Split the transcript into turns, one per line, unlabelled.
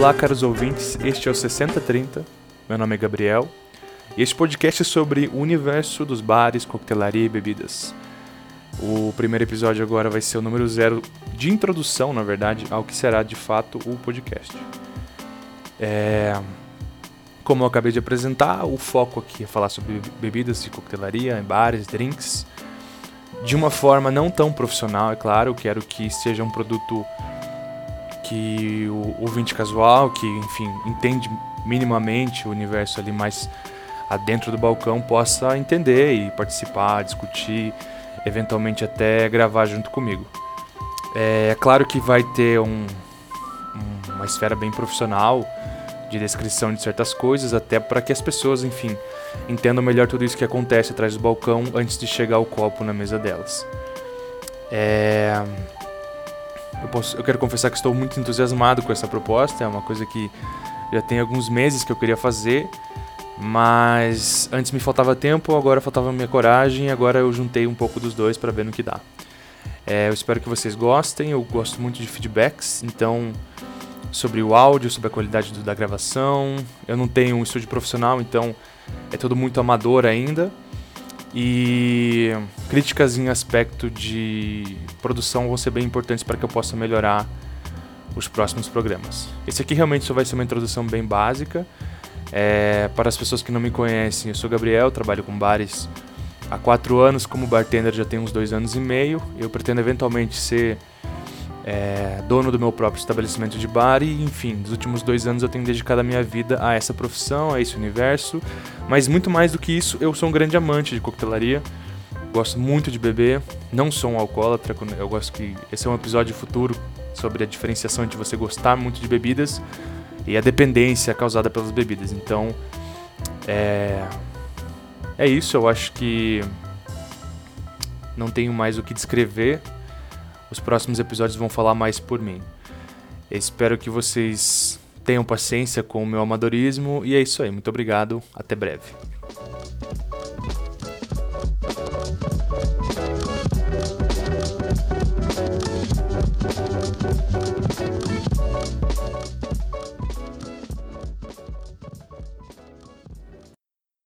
Olá, caros ouvintes, este é o 6030. Meu nome é Gabriel e este podcast é sobre o universo dos bares, coquetelaria e bebidas. O primeiro episódio agora vai ser o número zero de introdução, na verdade, ao que será de fato o podcast. É... Como eu acabei de apresentar, o foco aqui é falar sobre bebidas de coquetelaria, bares, drinks, de uma forma não tão profissional, é claro. Quero que seja um produto que o ouvinte casual, que enfim entende minimamente o universo ali mais adentro do balcão, possa entender e participar, discutir, eventualmente até gravar junto comigo. É claro que vai ter um, uma esfera bem profissional de descrição de certas coisas, até para que as pessoas, enfim, entendam melhor tudo isso que acontece atrás do balcão antes de chegar o copo na mesa delas. É eu, posso, eu quero confessar que estou muito entusiasmado com essa proposta. É uma coisa que já tem alguns meses que eu queria fazer, mas antes me faltava tempo, agora faltava minha coragem, agora eu juntei um pouco dos dois para ver no que dá. É, eu espero que vocês gostem, eu gosto muito de feedbacks, então sobre o áudio, sobre a qualidade do, da gravação. Eu não tenho um estúdio profissional, então é tudo muito amador ainda. E críticas em aspecto de produção vão ser bem importantes para que eu possa melhorar os próximos programas. Esse aqui realmente só vai ser uma introdução bem básica. É, para as pessoas que não me conhecem, eu sou Gabriel, trabalho com bares há quatro anos, como bartender já tem uns dois anos e meio. Eu pretendo eventualmente ser é, dono do meu próprio estabelecimento de bar e, enfim, nos últimos dois anos eu tenho dedicado a minha vida a essa profissão, a esse universo. Mas muito mais do que isso, eu sou um grande amante de coquetelaria. Gosto muito de beber, não sou um alcoólatra. Eu gosto que esse é um episódio futuro sobre a diferenciação entre você gostar muito de bebidas e a dependência causada pelas bebidas. Então, é, é isso. Eu acho que não tenho mais o que descrever os próximos episódios vão falar mais por mim. Espero que vocês tenham paciência com o meu amadorismo e é isso aí. Muito obrigado, até breve.